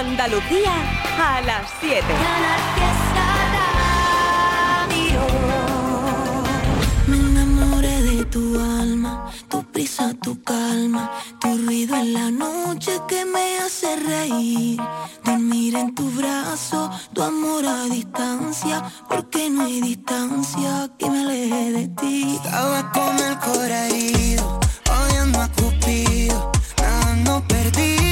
Andalucía a las 7. Me enamoré de tu alma, tu prisa, tu calma, tu ruido en la noche que me hace reír. Dormir en tu brazo, tu amor a distancia, porque no hay distancia que me aleje de ti. Estaba con el corazón, odiando a Cupido, nada no perdí.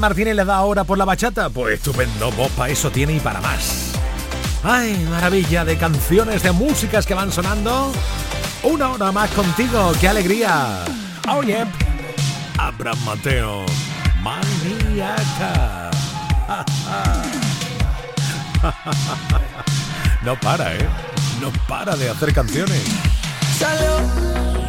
Martínez le da ahora por la bachata? Pues estupendo, vos para eso tiene y para más. ¡Ay, maravilla de canciones, de músicas que van sonando! Una hora más contigo, qué alegría. Oh yeah. Abraham Mateo, maníaca. No para, ¿eh? No para de hacer canciones. Salud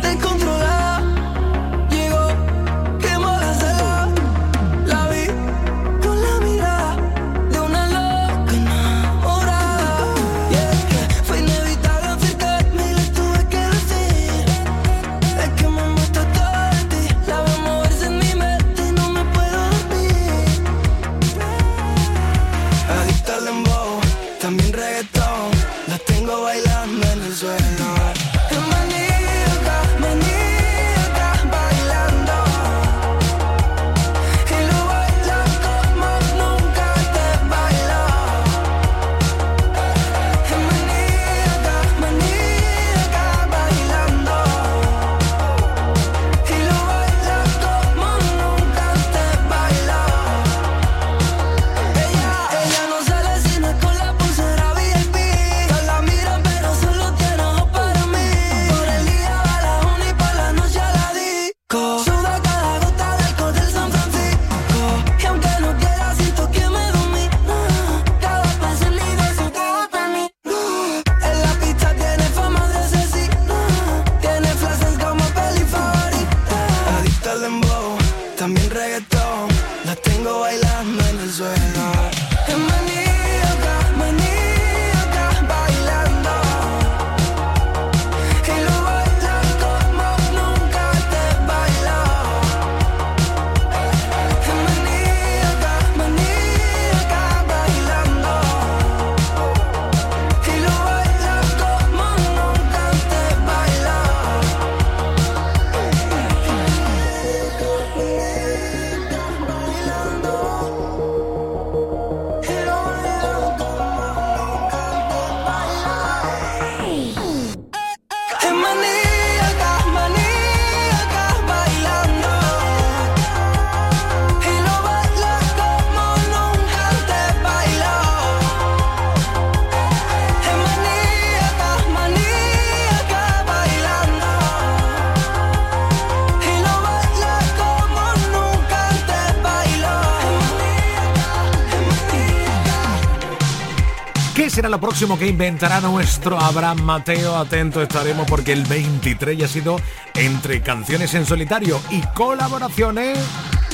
que inventará nuestro Abraham Mateo? Atento estaremos porque el 23 ya ha sido entre canciones en solitario y colaboraciones.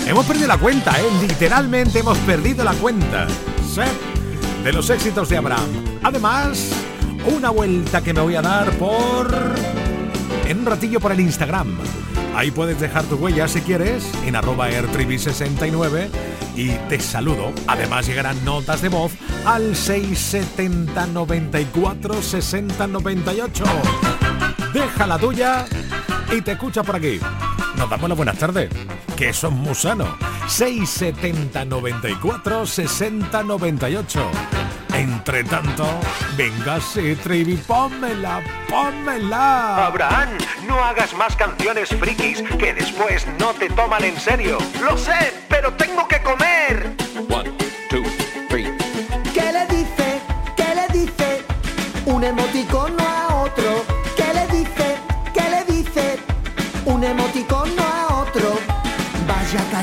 Hemos perdido la cuenta, ¿eh? Literalmente hemos perdido la cuenta. ¿Sí? De los éxitos de Abraham. Además, una vuelta que me voy a dar por... En un ratillo por el Instagram. Ahí puedes dejar tu huella si quieres en arroba airtribi69 y te saludo. Además llegarán notas de voz al 670 94 60 98. Deja la tuya y te escucha por aquí. Nos damos las buenas tardes, que son musanos. 670 94 60 98. Entre tanto, venga, sí, Trivi, pónmela, pónmela. Abraham, no hagas más canciones frikis que después no te toman en serio. Lo sé, pero tengo que comer.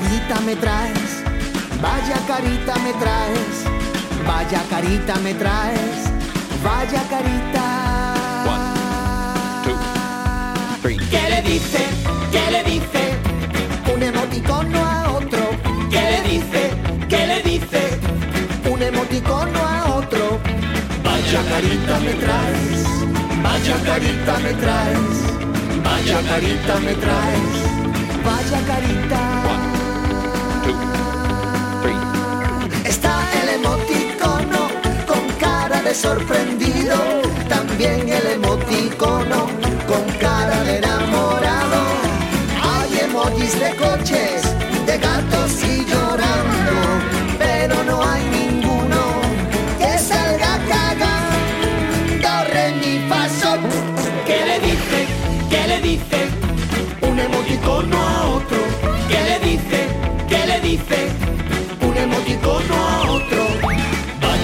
Carita me traes. Vaya carita me traes. Vaya carita me traes. Vaya carita. One, two, three. ¿Qué le dice? ¿Qué le dice? Un emoticono a otro. ¿Qué le dice? ¿Qué le dice? Un emoticono a otro. Vaya carita me traes. Vaya carita me traes. Vaya carita me traes. Vaya carita. Sorprendido. También el emoticono con cara de enamorado. Hay emojis de coches, de gatos y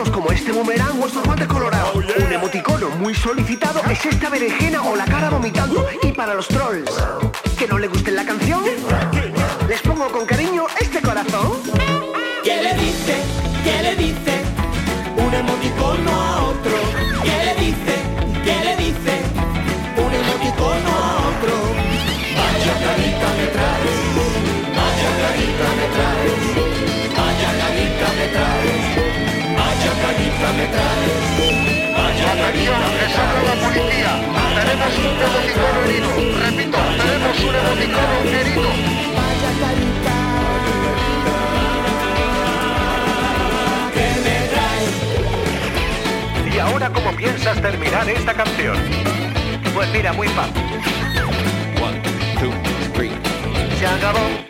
Usamos, como este boomerang o estos guantes colorados. Un emoticono muy solicitado es esta berenjena o la cara vomitando. Y para los trolls, que no le guste la canción, Vaya carita me traes. Vaya carita me traes. la policía. Tenemos un emoticono herido. Repito, tenemos un emoticono herido. Vaya carita. ¿Y ahora cómo piensas terminar esta canción? Pues mira, muy fácil. One, two, three. Se acabó.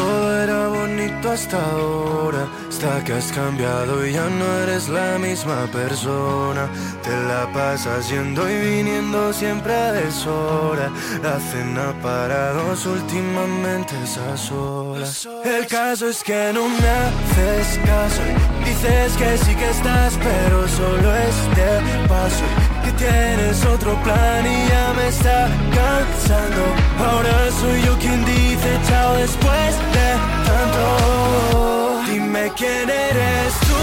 Todo era bonito hasta ahora, hasta que has cambiado y ya no eres la misma persona. Te la pasas yendo y viniendo siempre a deshora. La cena para dos últimamente es a solas. El caso es que no me haces caso. Dices que sí que estás, pero solo es de paso. Que tienes otro plan y ya me está cansando. Ahora soy yo quien dice chao después de tanto. Dime quién eres tú,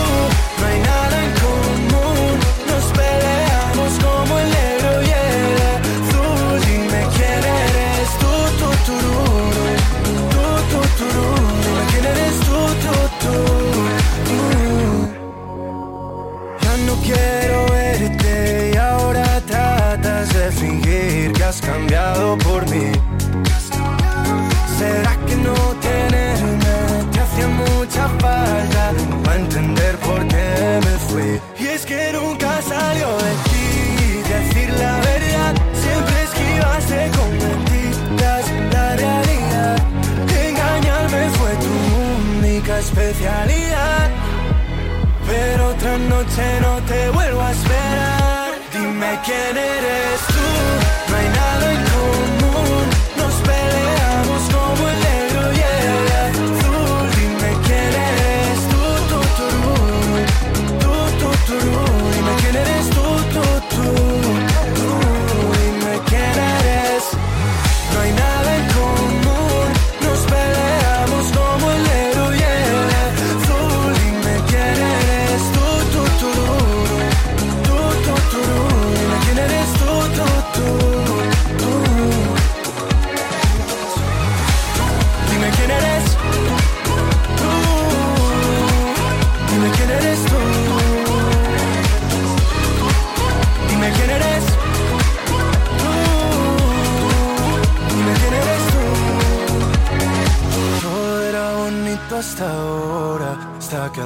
especialidad. Pero otra noche no te vuelvo a esperar. Dime quién eres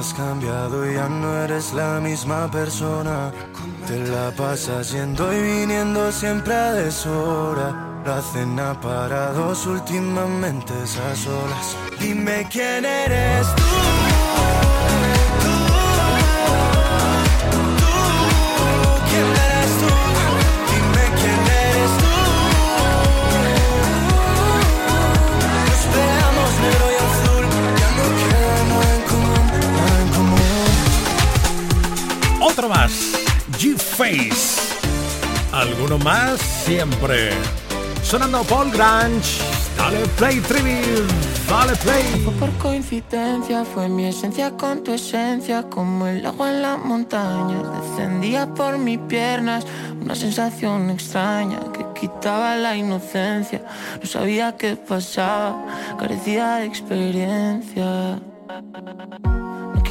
has cambiado y ya no eres la misma persona. Te la pasas yendo y viniendo siempre a deshora. La cena para dos últimamente esas olas. Dime quién eres tú. Otro más, G-Face. ¿Alguno más? Siempre. Sonando Paul Grange. Dale play, Trivi. Dale play. Fue por coincidencia, fue mi esencia con tu esencia, como el agua en las montañas. Descendía por mis piernas una sensación extraña que quitaba la inocencia. No sabía qué pasaba, carecía de experiencia.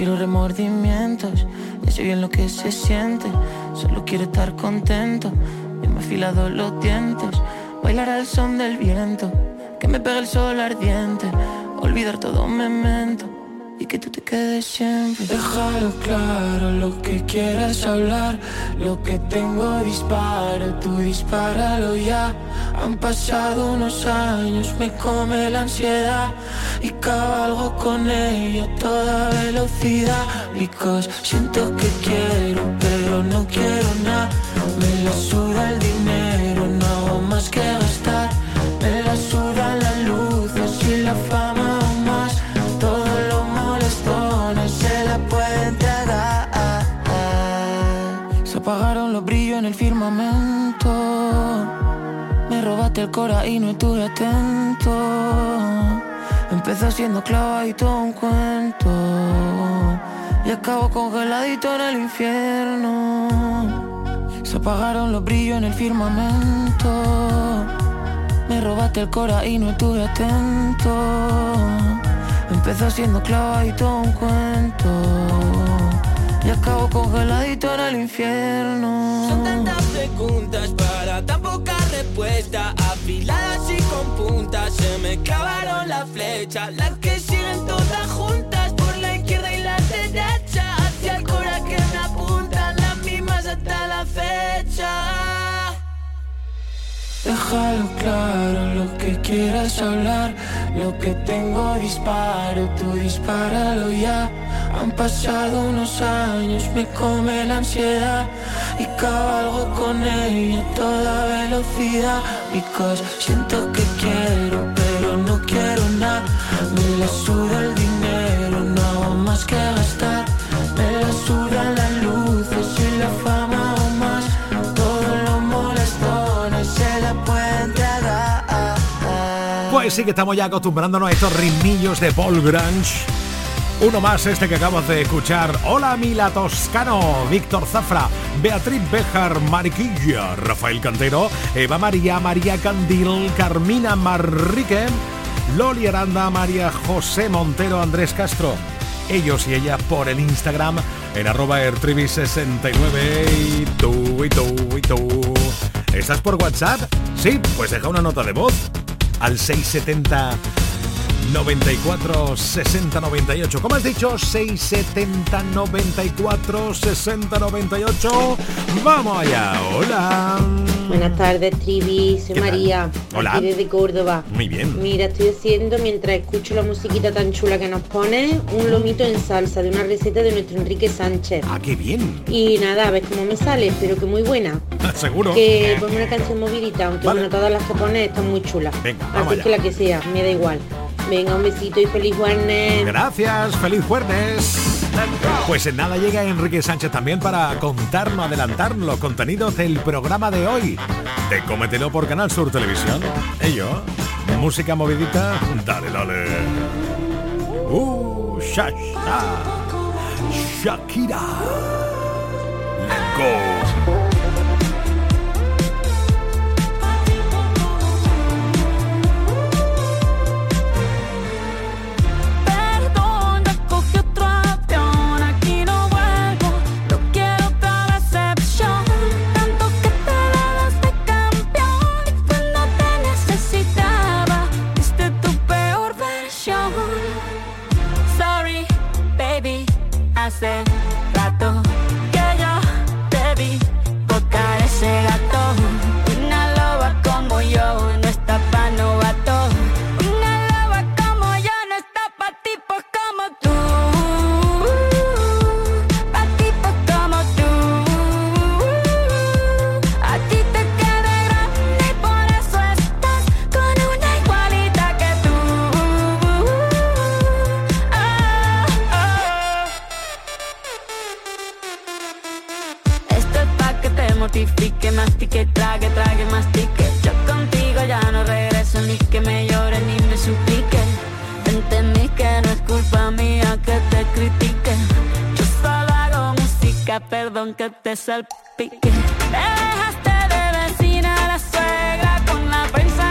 Quiero remordimientos, ya sé bien lo que se siente. Solo quiero estar contento. Ya me he afilado los dientes, bailar al son del viento, que me pegue el sol ardiente, olvidar todo memento y que tú te quedes siempre. Déjalo claro, lo que quieras hablar, lo que tengo disparo, tú dispáralo ya. Han pasado unos años, me come la ansiedad y cabalgo con ella toda velocidad. Because siento que quiero, pero no quiero nada. Me la suda el dinero, no hago más que gastar. Me la suda la luz, y la fama Me robaste el cora y no estuve atento. Empezó siendo clavadito un cuento. Y acabo congeladito en el infierno. Se apagaron los brillos en el firmamento. Me robaste el cora y no estuve atento. Empezó siendo clavadito un cuento. Y acabo congeladito en el infierno. Son tantas preguntas para tan poca respuesta. Afiladas y con puntas, se me clavaron la flecha. Las que siguen todas juntas por la izquierda y la derecha. Hacia el cora que me apuntan, las mismas hasta la fecha. Déjalo claro, lo que quieras hablar, lo que tengo disparo, tú dispáralo ya. Han pasado unos años, me come la ansiedad y cabalgo con ella a toda velocidad. Because siento que quiero, pero no quiero nada. Me la suda el dinero, no hago más que gastar. Me la suda la luz y la fama aún más. Todos los molestones se la pueden tragar. Pues sí que estamos ya acostumbrándonos a estos ritmillos de Paul Grange. Uno más este que acabas de escuchar. Hola Mila Toscano, Víctor Zafra, Beatriz Bejar, Mariquilla, Rafael Cantero, Eva María, María Candil, Carmina Marrique, Loli Aranda, María José Montero, Andrés Castro. Ellos y ellas por el Instagram en arroba ertrivi69 y tú y tú y tú. ¿Estás por WhatsApp? Sí, pues deja una nota de voz al 670 94 60 98. ¿Cómo has dicho? 670 94 60 98. Vamos allá. Hola. Buenas tardes, Trivi. Soy. María. Hola. Aquí desde Córdoba. Muy bien. Mira, estoy haciendo, mientras escucho la musiquita tan chula que nos pone, un lomito en salsa de una receta de nuestro Enrique Sánchez. Ah, qué bien. Y nada, a ver cómo me sale, pero que muy buena. Seguro. Que ponme una canción movidita, aunque Vale. bueno, todas las que pone están muy chulas. Venga, vamos Así allá. que la que sea, me da igual. Venga, un besito y feliz jueves. Gracias, feliz jueves. Pues en nada llega Enrique Sánchez también para contarnos, adelantarnos los contenidos del programa de hoy. De Cómetelo por Canal Sur Televisión. Ello, música movidita, dale, dale. Uh, sha, sha. Shakira. Let go. Perdón que te salpique. Me dejaste de vecina la suegra con la prensa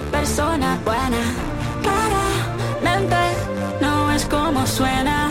persona buena. Claramente no es como suena.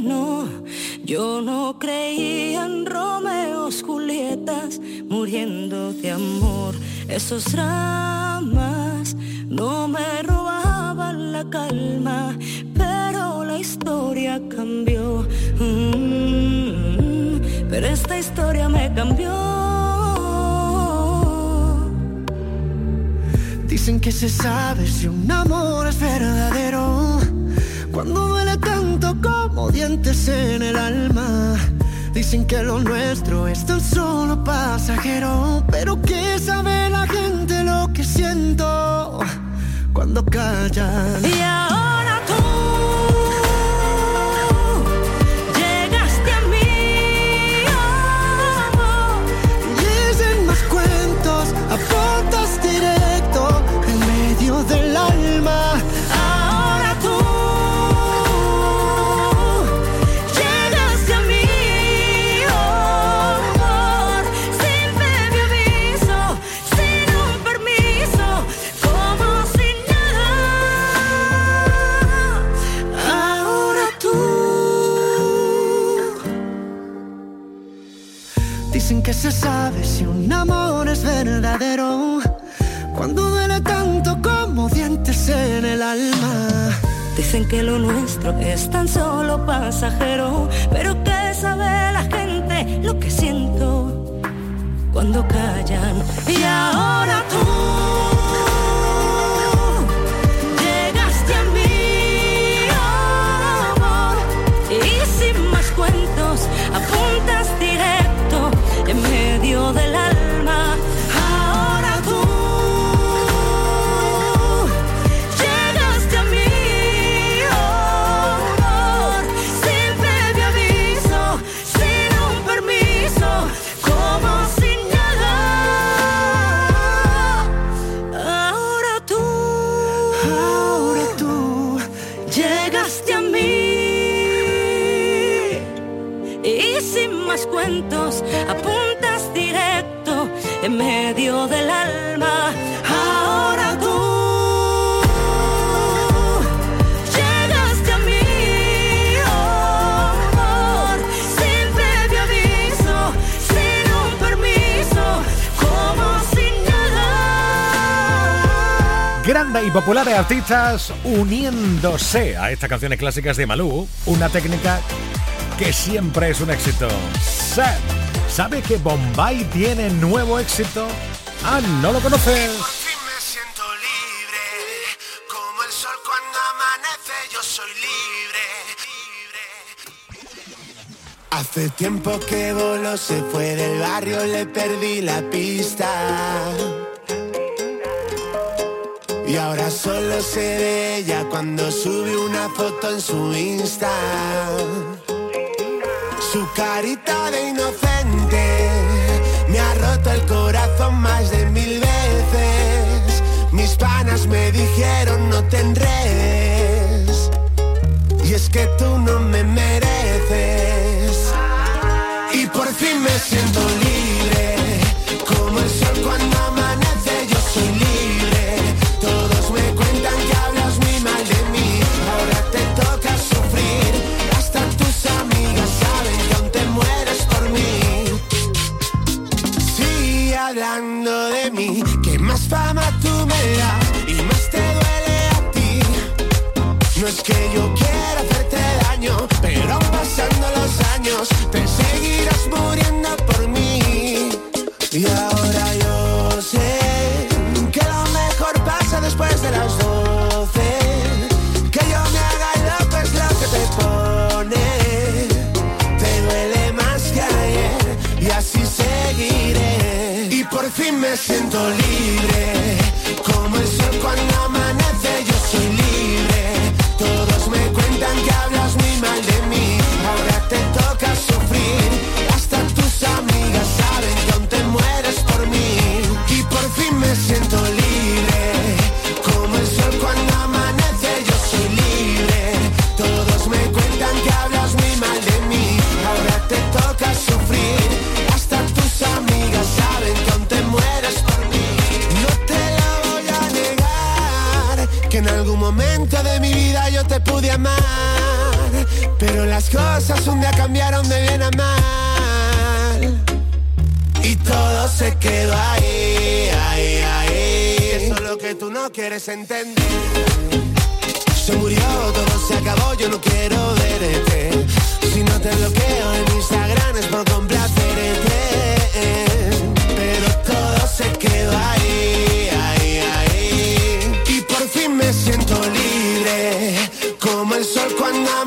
no, yo no creía en Romeos, Julietas, muriendo de amor. Esos dramas no me robaban la calma, pero la historia cambió. Mm, pero esta historia me cambió. Dicen que se sabe si un amor es verdadero. Cuando duele como dientes en el alma. Dicen que lo nuestro es tan solo pasajero. Pero que sabe la gente lo que siento cuando callan. Y ahora en el alma. Dicen que lo nuestro es tan solo pasajero, pero que sabe la gente lo que siento cuando callan. Y ahora tú en medio del alma. Ahora tú llegaste a mí, amor, sin previo aviso, sin un permiso, como si nada. Grandes y populares artistas uniéndose a estas canciones clásicas de Malú, una técnica que siempre es un éxito. Sa- ¿Sabe que Bombay tiene nuevo éxito? Ah, ¿no lo conoces? Como el sol cuando amanece, yo soy libre. Hace tiempo que voló, se fue del barrio, le perdí la pista. Y ahora solo se ve ella cuando sube una foto en su Insta. Su carita de inocente me ha roto el corazón más de mil veces. Mis panas me dijeron no te. Y es que tú no me mereces. Y por fin me siento libre. Como el sol quieres entender. Se murió, todo se acabó, yo no quiero verte. Si no te bloqueo en Instagram es por complacerte. Pero todo se quedó ahí, ahí, ahí. Y por fin me siento libre. Como el sol cuando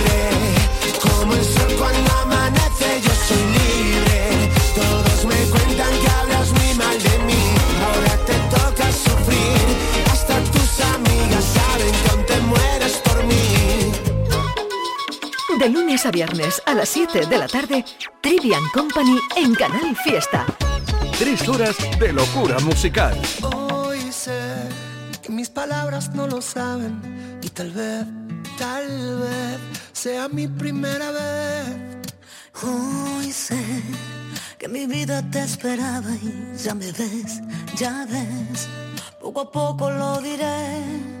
De lunes a viernes a las 7 de la tarde, Trivian Company en Canal Fiesta. Tres horas de locura musical. Hoy sé que mis palabras no lo saben y tal vez, tal vez sea mi primera vez. Hoy sé que mi vida te esperaba y ya me ves, ya ves, poco a poco lo diré.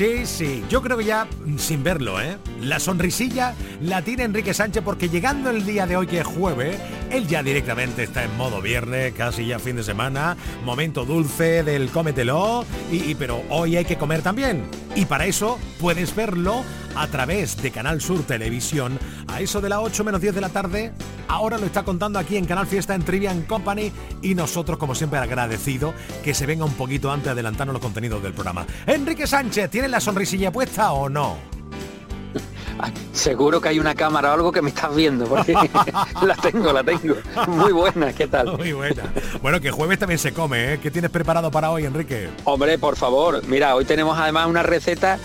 Sí, sí. Yo creo que ya, mm, sin verlo, ¿eh? La sonrisilla la tiene Enrique Sánchez porque llegando el día de hoy, que es jueves, él ya directamente está en modo viernes, casi ya fin de semana, momento dulce del cómetelo, y, pero hoy hay que comer también. Y para eso puedes verlo a través de Canal Sur Televisión a eso de las 8 menos 10 de la tarde. Ahora lo está contando aquí en Canal Fiesta en Trivian Company y nosotros como siempre agradecido que se venga un poquito antes de adelantarnos los contenidos del programa. Enrique Sánchez, ¿tienes la sonrisilla puesta o no? Seguro que hay una cámara o algo que me estás viendo, porque la tengo, la tengo. Muy buena, ¿qué tal? Muy buena. Bueno, que jueves también se come, ¿eh? ¿Qué tienes preparado para hoy, Enrique? Hombre, por favor, mira, hoy tenemos además una receta,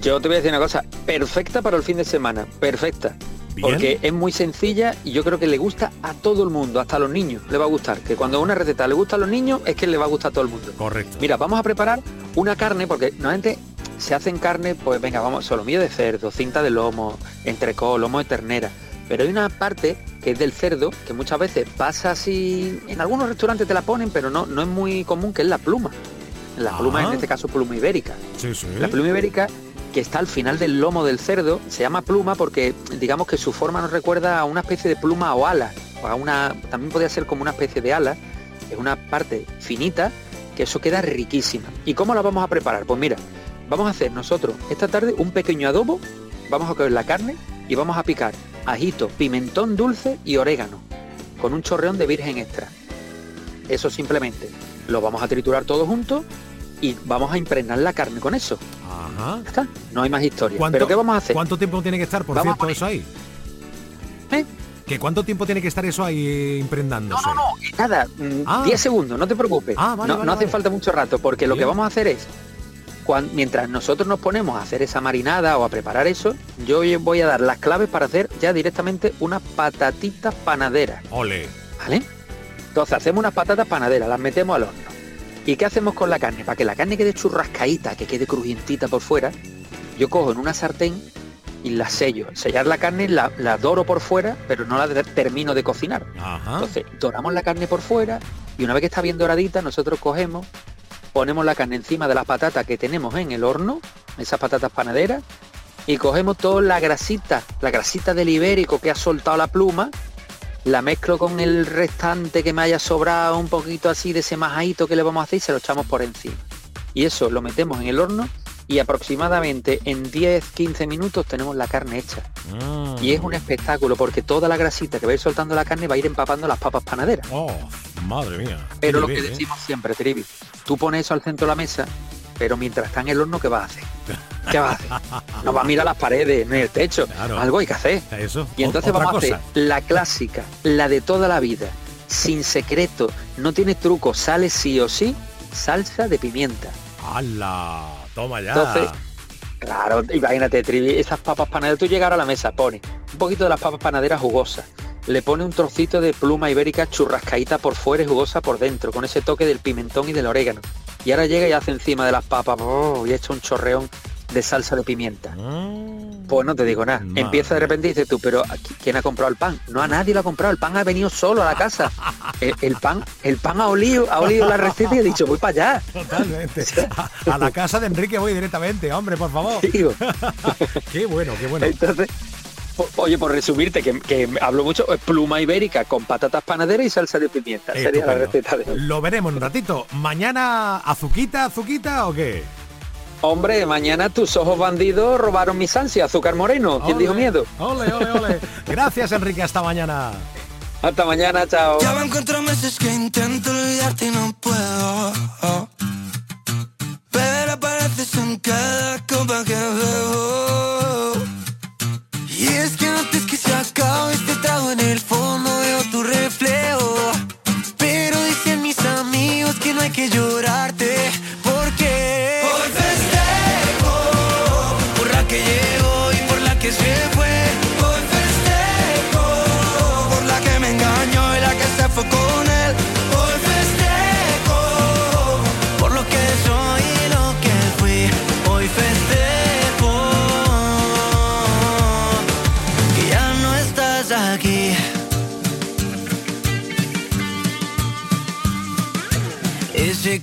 yo te voy a decir una cosa, perfecta para el fin de semana, perfecta. Bien. Porque es muy sencilla y yo creo que le gusta a todo el mundo, hasta a los niños le va a gustar. Que cuando una receta le gusta a los niños es que le va a gustar a todo el mundo. Correcto. Mira, vamos a preparar una carne, porque normalmente se hacen carne, pues venga, vamos, solomillo de cerdo, cinta de lomo, entrecó, lomo de ternera. Pero hay una parte que es del cerdo, que muchas veces pasa así, en algunos restaurantes te la ponen, pero no, no es muy común, que es la pluma. La pluma, Ah. en este caso, pluma ibérica. Sí, sí. La pluma ibérica que está al final del lomo del cerdo se llama pluma porque digamos que su forma nos recuerda a una especie de pluma o ala, o a una, también podría ser como una especie de ala, es una parte finita que eso queda riquísima. ¿Y cómo la vamos a preparar? Pues mira, vamos a hacer nosotros esta tarde un pequeño adobo, vamos a coger la carne y vamos a picar ajito, pimentón dulce y orégano, con un chorreón de virgen extra. Eso simplemente lo vamos a triturar todo junto y vamos a impregnar la carne con eso. Ajá. Está, no hay más historia. ¿Cuánto- ¿Pero qué vamos a hacer? ¿Cuánto tiempo tiene que estar, por Vamos cierto, eso ahí? ¿Eh? ¿Que cuánto tiempo tiene que estar eso ahí impregnándose? No, no, no, nada, mm, Ah. 10 segundos, no te preocupes. Ah, vale, no, vale, no hace vale. falta mucho rato, porque lo que vamos a hacer es, mientras nosotros nos ponemos a hacer esa marinada o a preparar eso, yo voy a dar las claves para hacer ya directamente unas patatitas panaderas. Ole. ¿Vale? Entonces hacemos unas patatas panaderas, las metemos al horno. ¿Y qué hacemos con la carne? Para que la carne quede churrascaíta, que quede crujientita por fuera, yo cojo en una sartén y la sello. Sellar la carne la, la doro por fuera, pero no la de- termino de cocinar. Ajá. Entonces doramos la carne por fuera y una vez que está bien doradita, nosotros cogemos, ponemos la carne encima de las patatas que tenemos en el horno, esas patatas panaderas, y cogemos toda la grasita, la grasita del ibérico que ha soltado la pluma, la mezclo con el restante que me haya sobrado un poquito así de ese majadito que le vamos a hacer y se lo echamos por encima. Y eso lo metemos en el horno y aproximadamente en 10-15 minutos tenemos la carne hecha. Mm. Y es un espectáculo porque toda la grasita que va a ir soltando la carne va a ir empapando las papas panaderas. Oh, madre mía. Pero lo que ¿eh? decimos siempre, Trivi, tú pones eso al centro de la mesa, pero mientras está en el horno, ¿qué vas a hacer? ¿Qué vas a hacer? No vas a mirar las paredes ni el techo. Algo hay que hacer. Eso. Y entonces vamos a hacer la clásica, la de toda la vida, sin secreto, no tiene truco, sale sí o sí, salsa de pimienta. ¡Hala! Toma ya. Entonces, claro, imagínate, Trivi, esas papas panaderas, tú llegar a la mesa, pone un poquito de las papas panaderas jugosas, le pone un trocito de pluma ibérica churrascaíta por fuera y jugosa por dentro, con ese toque del pimentón y del orégano. Y ahora llega y hace encima de las papas ¡oh! y echa un chorreón de salsa de pimienta. Pues no te digo nada. Empieza de repente y dices tú, pero ¿a qui- ¿quién ha comprado el pan? No a nadie lo ha comprado, el pan ha venido solo a la casa. El, el pan, el pan ha olido, ha olido la receta y ha dicho, voy para allá. Totalmente. A, a la casa de Enrique voy directamente, hombre, por favor. qué bueno, qué bueno. Entonces, oye, por resumirte, que, que hablo mucho, es pluma ibérica con patatas panaderas y salsa de pimienta. Sería la receta de hoy. Lo veremos en un ratito. ¿Mañana azuquita, azuquita o qué? Hombre, mañana tus ojos bandidos robaron mis ansias, azúcar moreno. ¿Quién Ole. dijo miedo? Ole, ole, ole. Gracias, Enrique. Hasta mañana. Hasta mañana, chao. Ya van cuatro meses que intento olvidarte y no puedo. Pero apareces en cada copa que bebo.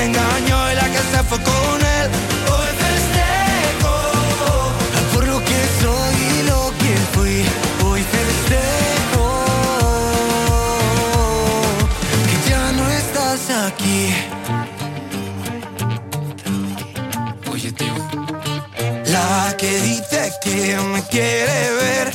me engañó y la que se fue con él. Hoy festejo por lo que soy y lo que fui. Hoy festejo que ya no estás aquí. Oye, tío. La que dice que me quiere ver,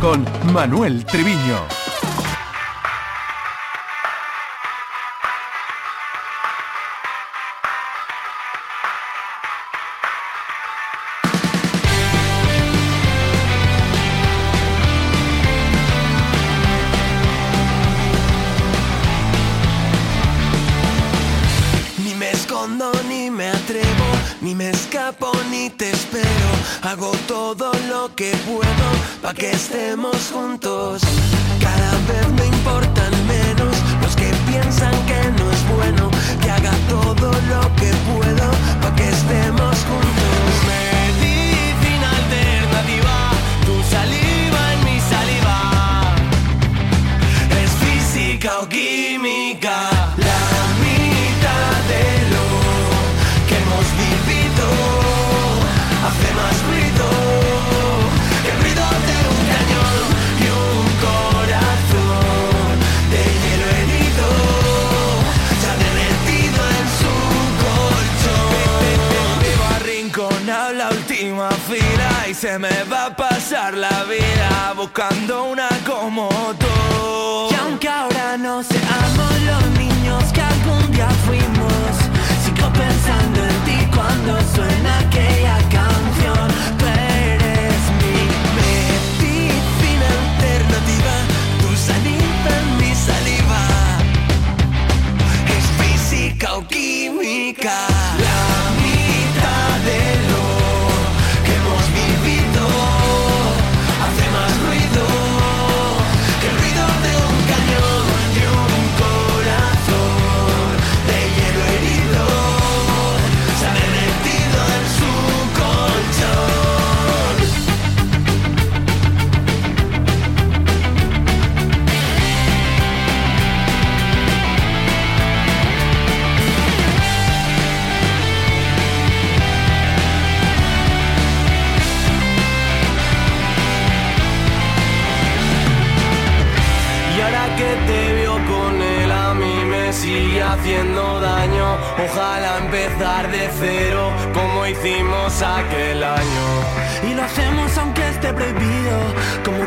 con Manuel Triviño.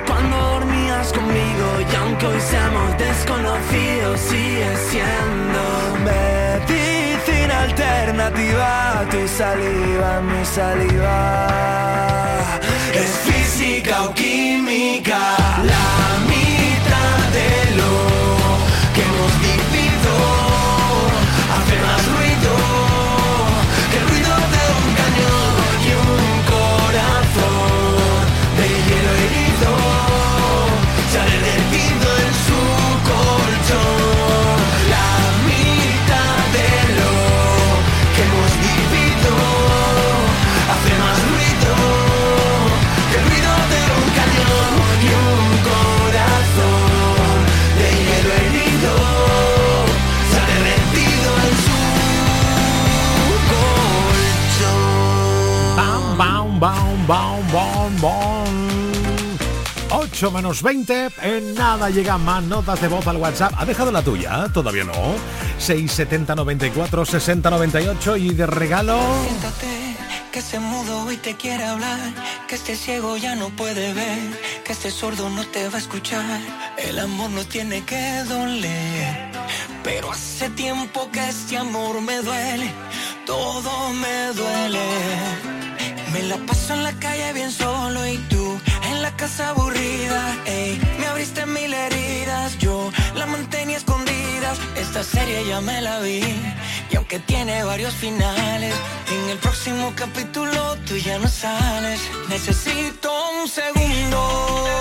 cuando dormías conmigo y aunque hoy seamos desconocidos sigue siendo medicina alternativa. Tu saliva mi saliva. Es física o química. 8 menos 20. En nada llegan más notas de voz al WhatsApp. ¿Ha dejado la tuya? Todavía no. 670 94 60 98 y de regalo. Siéntate, que se mudo y te quiere hablar. Que este ciego ya no puede ver. Que este sordo no te va a escuchar. El amor no tiene que doler. Pero hace tiempo que este amor me duele. Todo me duele. Me la paso en la calle bien solo y tú la casa aburrida, ey, me abriste mil heridas, yo la mantenía escondidas. Esta serie ya me la vi, y aunque tiene varios finales, en el próximo capítulo tú ya no sales. Necesito un segundo.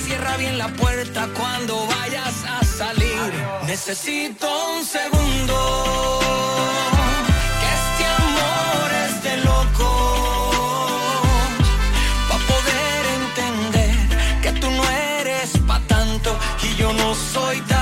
Cierra bien la puerta cuando vayas a salir. Necesito un segundo. Que este amor es de loco. Pa' poder entender que tú no eres pa' tanto y yo no soy tampoco.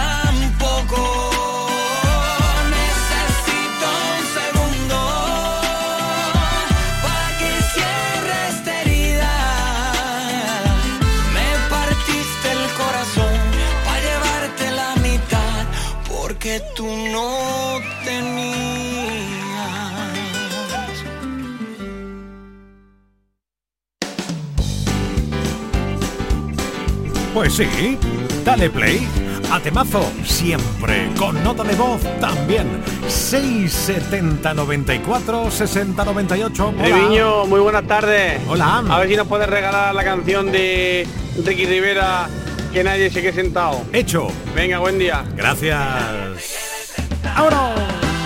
Pues sí, dale play. A temazo, siempre, con nota de voz también. 670 94 60 98. Hola. Treviño, muy buenas tardes. Hola. A ver si nos puedes regalar la canción de Ricky Rivera, que nadie se quede sentado. Hecho. Venga, buen día. Gracias. ¡Ahora!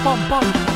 ¡Pom, pom!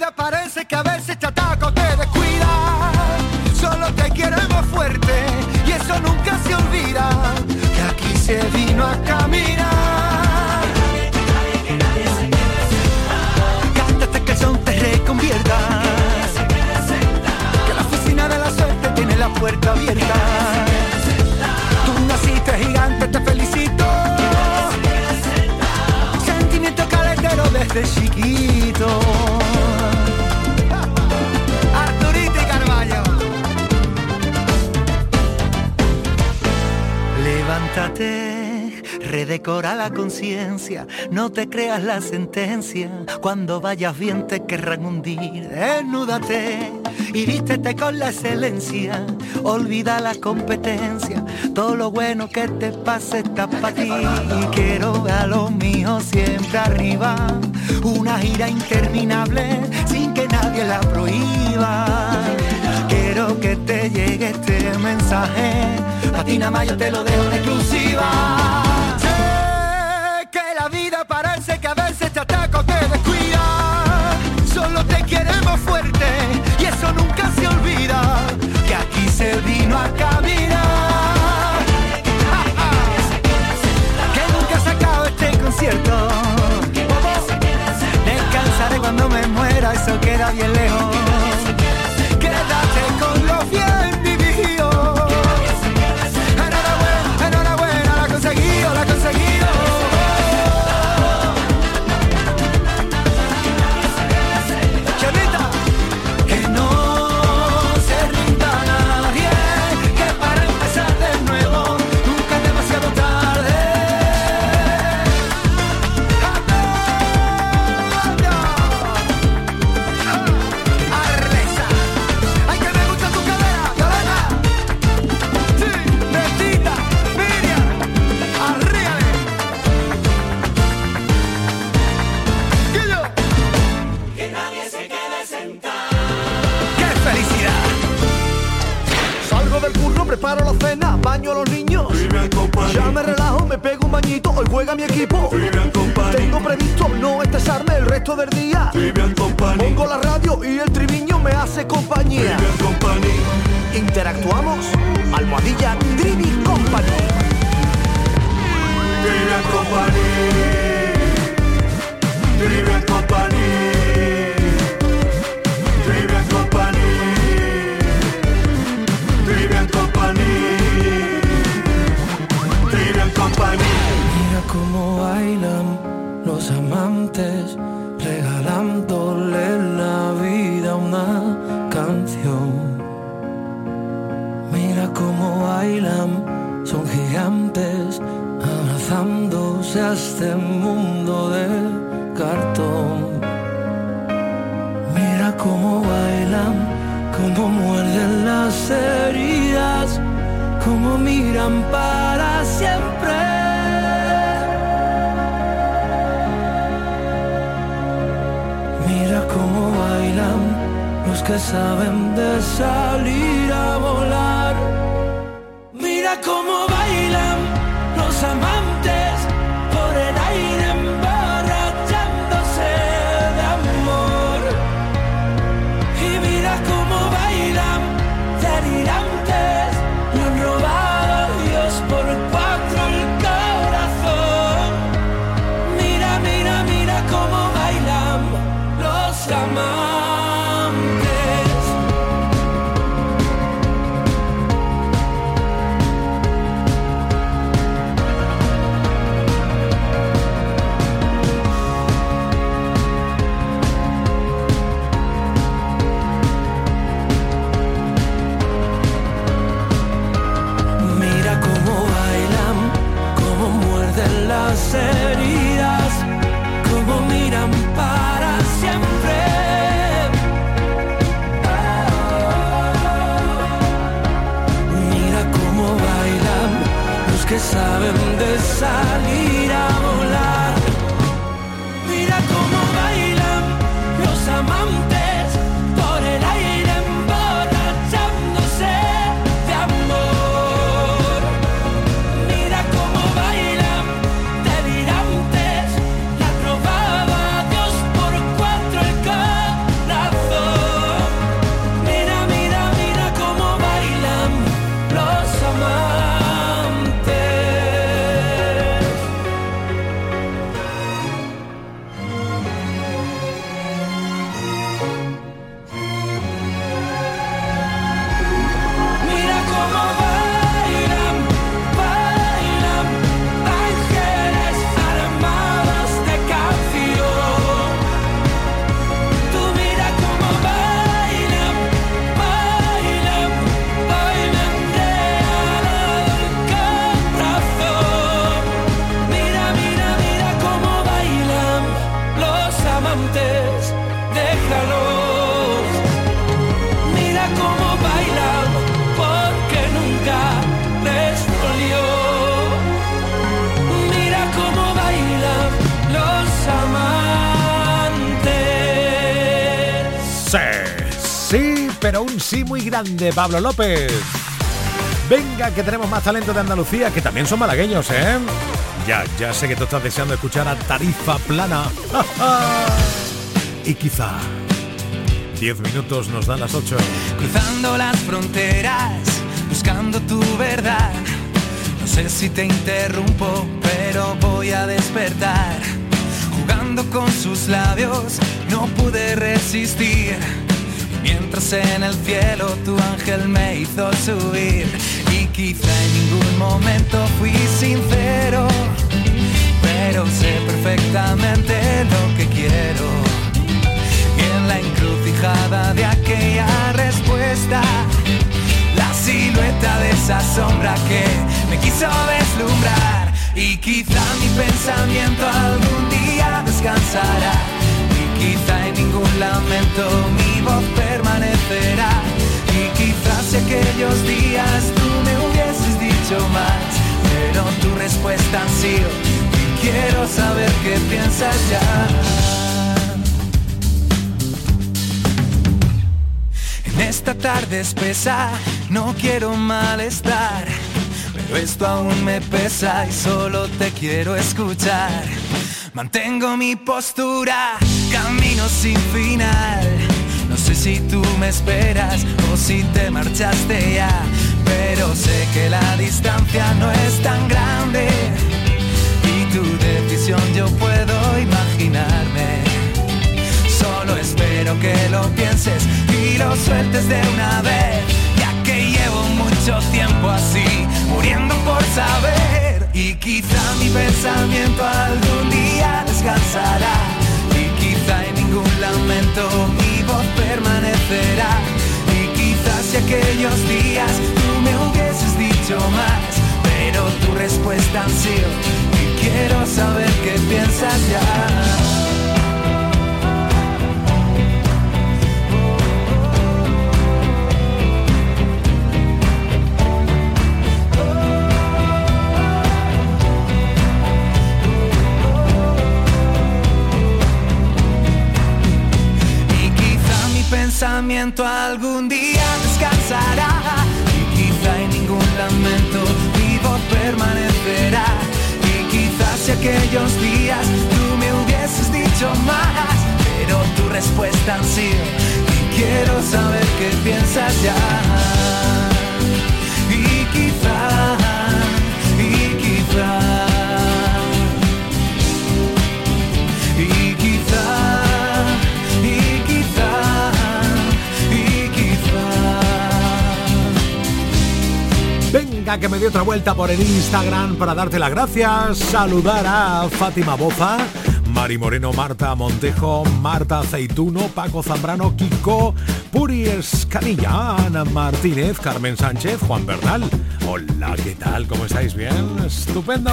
Parece que a veces te ataca o te descuida. Solo te queremos fuerte y eso nunca se olvida. Que aquí se vino a caminar. Cántate que son te reconvierta. Que la oficina de la suerte tiene la puerta abierta. Tú naciste gigante, te felicito. Sentimiento calentero desde chiquito. Levántate, redecora la conciencia, no te creas la sentencia, cuando vayas bien te querrán hundir, desnúdate y vístete con la excelencia, olvida la competencia, todo lo bueno que te pase está para ti, quiero ver a los míos siempre arriba, una gira interminable sin que nadie la prohíba. Quiero que te llegue este mensaje. Más yo te lo dejo en exclusiva. Sé que la vida parece que a veces te ataca o te descuida. Solo te queremos fuerte y eso nunca se olvida. Que aquí se vino a caminar. Que nunca se acaba este concierto. Descansaré cuando me muera, eso queda bien lejos. Hoy juega mi equipo. Tengo previsto no estresarme el resto del día. Pongo la radio y el triviño me hace compañía. Interactuamos, almohadilla Trivi Company. Trivian Company. Trivian Company. Este mundo de cartón. Mira cómo bailan, cómo muerden las heridas, cómo miran para siempre. Mira cómo bailan los que saben de salir a volar. Que saben de salir a pero un sí muy grande, Pablo López. Venga, que tenemos más talento de Andalucía, que también son malagueños, ¿eh? Ya, ya sé que tú estás deseando escuchar a Tarifa Plana. y quizá 10 minutos nos dan las 8. Cruzando las fronteras, buscando tu verdad. No sé si te interrumpo, pero voy a despertar. Jugando con sus labios, no pude resistir. Mientras en el cielo tu ángel me hizo subir. Y quizá en ningún momento fui sincero, pero sé perfectamente lo que quiero. Y en la encrucijada de aquella respuesta, la silueta de esa sombra que me quiso deslumbrar. Y quizá mi pensamiento algún día descansará. Quizá en ningún lamento mi voz permanecerá. Y quizás si aquellos días tú me hubieses dicho más, pero tu respuesta ha sido, y quiero saber qué piensas ya. En esta tarde espesa no quiero malestar, pero esto aún me pesa y solo te quiero escuchar. Mantengo mi postura, camino sin final. No sé si tú me esperas o si te marchaste ya, pero sé que la distancia no es tan grande y tu decisión yo puedo imaginarme. Solo espero que lo pienses y lo sueltes de una vez, ya que llevo mucho tiempo así, muriendo por saber. Y quizá mi pensamiento algún día descansará. Y quizá en ningún lamento mi voz permanecerá. Y quizás si aquellos días tú me hubieses dicho más, pero tu respuesta ha sido y quiero saber qué piensas ya. Pensamiento algún día descansará Y quizá en ningún lamento mi voz permanecerá. Y quizás si aquellos días tú me hubieses dicho más Pero tu respuesta ha sido Y quiero saber qué piensas ya Que me dio otra vuelta por el Instagram para darte las gracias, saludar a Fátima Boza, Mari Moreno, Marta Montejo, Marta Aceituno, Paco Zambrano, Kiko, Puri Escanilla, Ana Martínez, Carmen Sánchez, Juan Bernal. Hola, ¿qué tal? ¿Cómo estáis? ¿Bien? Estupendo.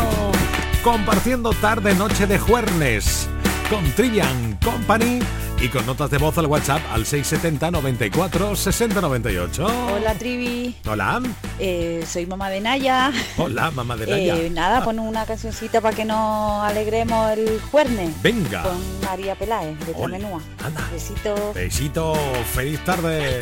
Compartiendo tarde, noche de jueves con Trivian Company y con notas de voz al WhatsApp al 670 94 60 98. Hola Trivi, Hola. Eh, soy mamá de Naya. Hola, mamá de Naya. Eh, nada, pon una cancioncita para que nos alegremos el jueves. Venga. Con María Peláez, de Ole, Tremenúa. Besitos. Besito, feliz tarde.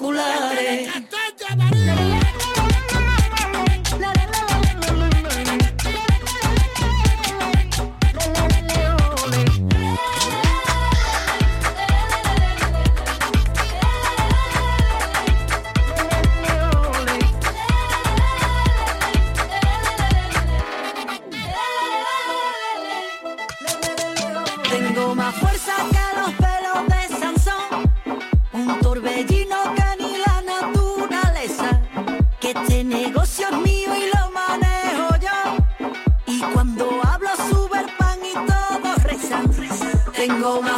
los Tengo más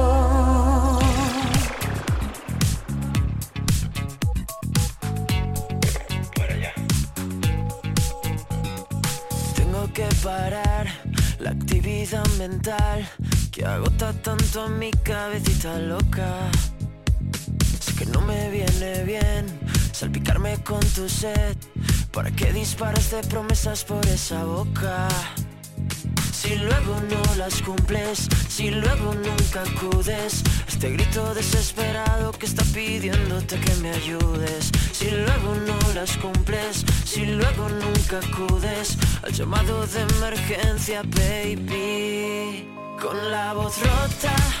Cabecita loca. Sé que no me viene bien salpicarme con tu sed. ¿Para qué disparas de promesas por esa boca? Si luego no las cumples, si luego nunca acudes, este grito desesperado que está pidiéndote que me ayudes. Si luego no las cumples, si luego nunca acudes al llamado de emergencia, baby. Con la voz rota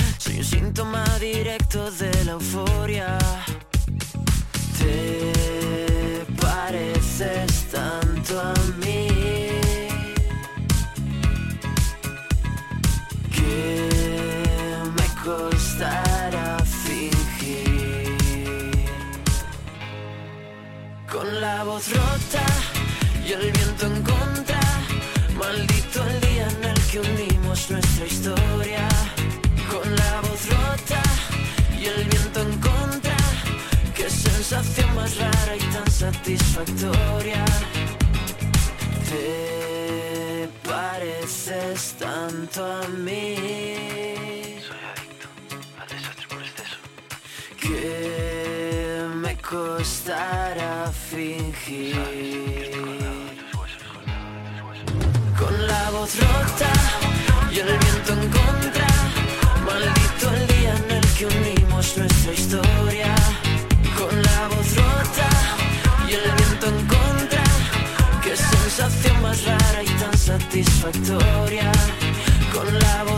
Soy un síntoma directo de la euforia. Te pareces tanto a mí. que me costará fingir. Con la voz rota y el viento en contra, maldito el día en el que unimos nuestra historia. Con la voz rota y el viento en contra, qué sensación más rara y tan satisfactoria. Te pareces tanto a mí. Soy adicto al desastre por exceso. Que me costará fingir. Con la voz rota y el viento que unimos nuestra historia con la voz rota y el viento en contra. Qué sensación más rara y tan satisfactoria con la voz